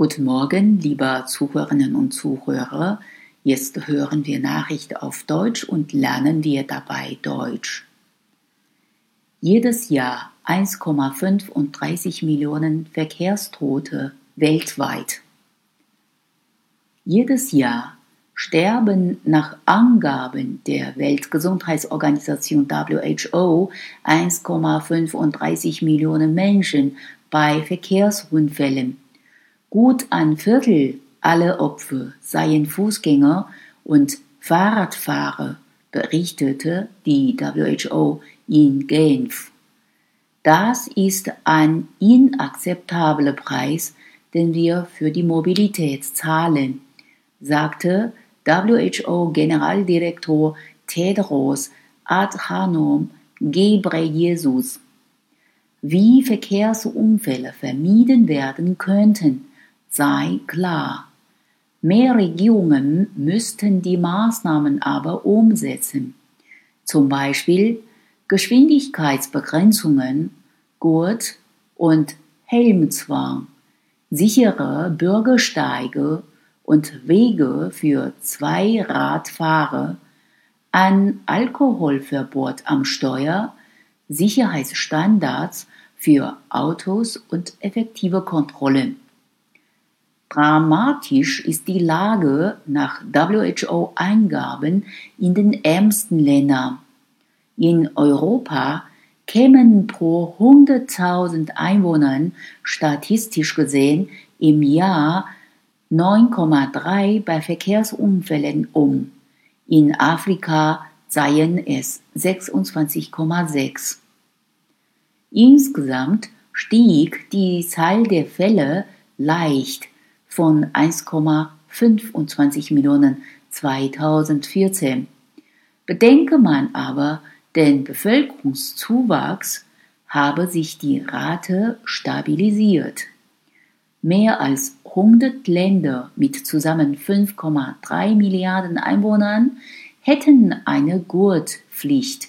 Guten Morgen, liebe Zuhörerinnen und Zuhörer. Jetzt hören wir Nachrichten auf Deutsch und lernen wir dabei Deutsch. Jedes Jahr 1,35 Millionen Verkehrstote weltweit. Jedes Jahr sterben nach Angaben der Weltgesundheitsorganisation WHO 1,35 Millionen Menschen bei Verkehrsunfällen Gut ein Viertel aller Opfer seien Fußgänger und Fahrradfahrer, berichtete die WHO in Genf. Das ist ein inakzeptabler Preis, den wir für die Mobilität zahlen, sagte WHO-Generaldirektor Tedros Adhanom Ghebreyesus. Wie Verkehrsunfälle vermieden werden könnten, sei klar. Mehr Regierungen müssten die Maßnahmen aber umsetzen. Zum Beispiel Geschwindigkeitsbegrenzungen, Gurt- und Helmzwang, sichere Bürgersteige und Wege für Zweiradfahrer, ein Alkoholverbot am Steuer, Sicherheitsstandards für Autos und effektive Kontrollen. Dramatisch ist die Lage nach WHO-Eingaben in den ärmsten Ländern. In Europa kämen pro 100.000 Einwohnern statistisch gesehen im Jahr 9,3 bei Verkehrsunfällen um. In Afrika seien es 26,6. Insgesamt stieg die Zahl der Fälle leicht von 1,25 Millionen 2014. Bedenke man aber den Bevölkerungszuwachs, habe sich die Rate stabilisiert. Mehr als 100 Länder mit zusammen 5,3 Milliarden Einwohnern hätten eine Gurtpflicht,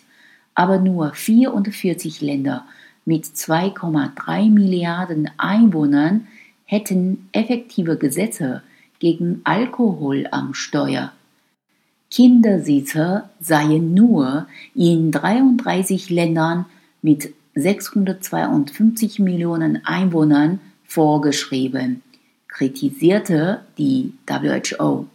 aber nur 44 Länder mit 2,3 Milliarden Einwohnern hätten effektive Gesetze gegen Alkohol am Steuer. Kindersitzer seien nur in 33 Ländern mit 652 Millionen Einwohnern vorgeschrieben, kritisierte die WHO.